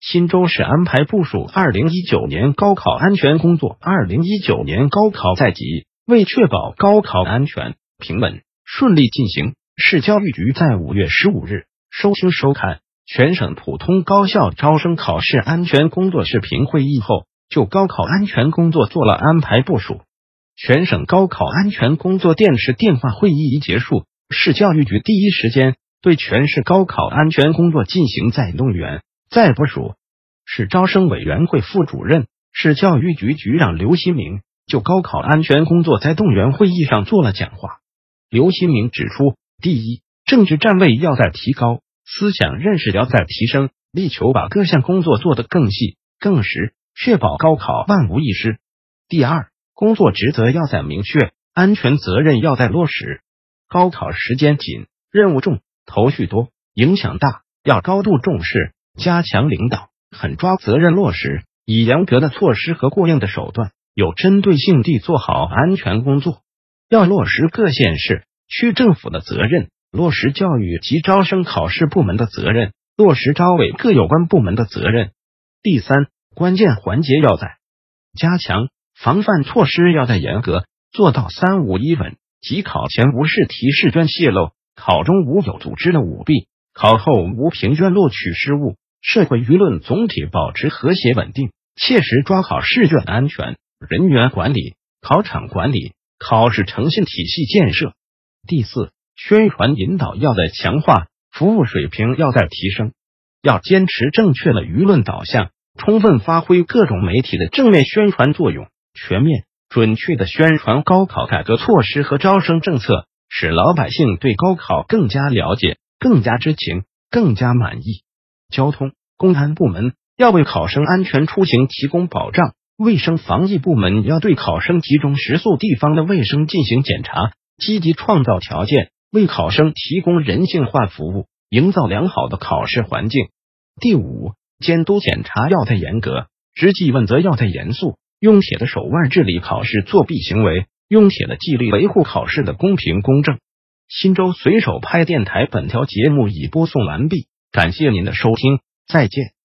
新州市安排部署二零一九年高考安全工作。二零一九年高考在即，为确保高考安全、平稳、顺利进行，市教育局在五月十五日收听收看。全省普通高校招生考试安全工作视频会议后，就高考安全工作做了安排部署。全省高考安全工作电视电话会议一结束，市教育局第一时间对全市高考安全工作进行再动员、再部署。市招生委员会副主任、市教育局局长刘新明就高考安全工作在动员会议上做了讲话。刘新明指出，第一，政治站位要在提高。思想认识要在提升，力求把各项工作做得更细、更实，确保高考万无一失。第二，工作职责要在明确，安全责任要在落实。高考时间紧，任务重，头绪多，影响大，要高度重视，加强领导，狠抓责任落实，以严格的措施和过硬的手段，有针对性地做好安全工作。要落实各县市区政府的责任。落实教育及招生考试部门的责任，落实招委各有关部门的责任。第三，关键环节要在加强防范措施，要在严格做到三无一稳，即考前无试题试卷泄露，考中无有组织的舞弊，考后无评卷录取失误，社会舆论总体保持和谐稳定，切实抓好试卷安全、人员管理、考场管理、考试诚信体系建设。第四。宣传引导要在强化，服务水平要在提升，要坚持正确的舆论导向，充分发挥各种媒体的正面宣传作用，全面准确的宣传高考改革措施和招生政策，使老百姓对高考更加了解、更加知情、更加满意。交通、公安部门要为考生安全出行提供保障，卫生防疫部门要对考生集中食宿地方的卫生进行检查，积极创造条件。为考生提供人性化服务，营造良好的考试环境。第五，监督检查要太严格，执纪问责要太严肃，用铁的手腕治理考试作弊行为，用铁的纪律维护考试的公平公正。新州随手拍电台本条节目已播送完毕，感谢您的收听，再见。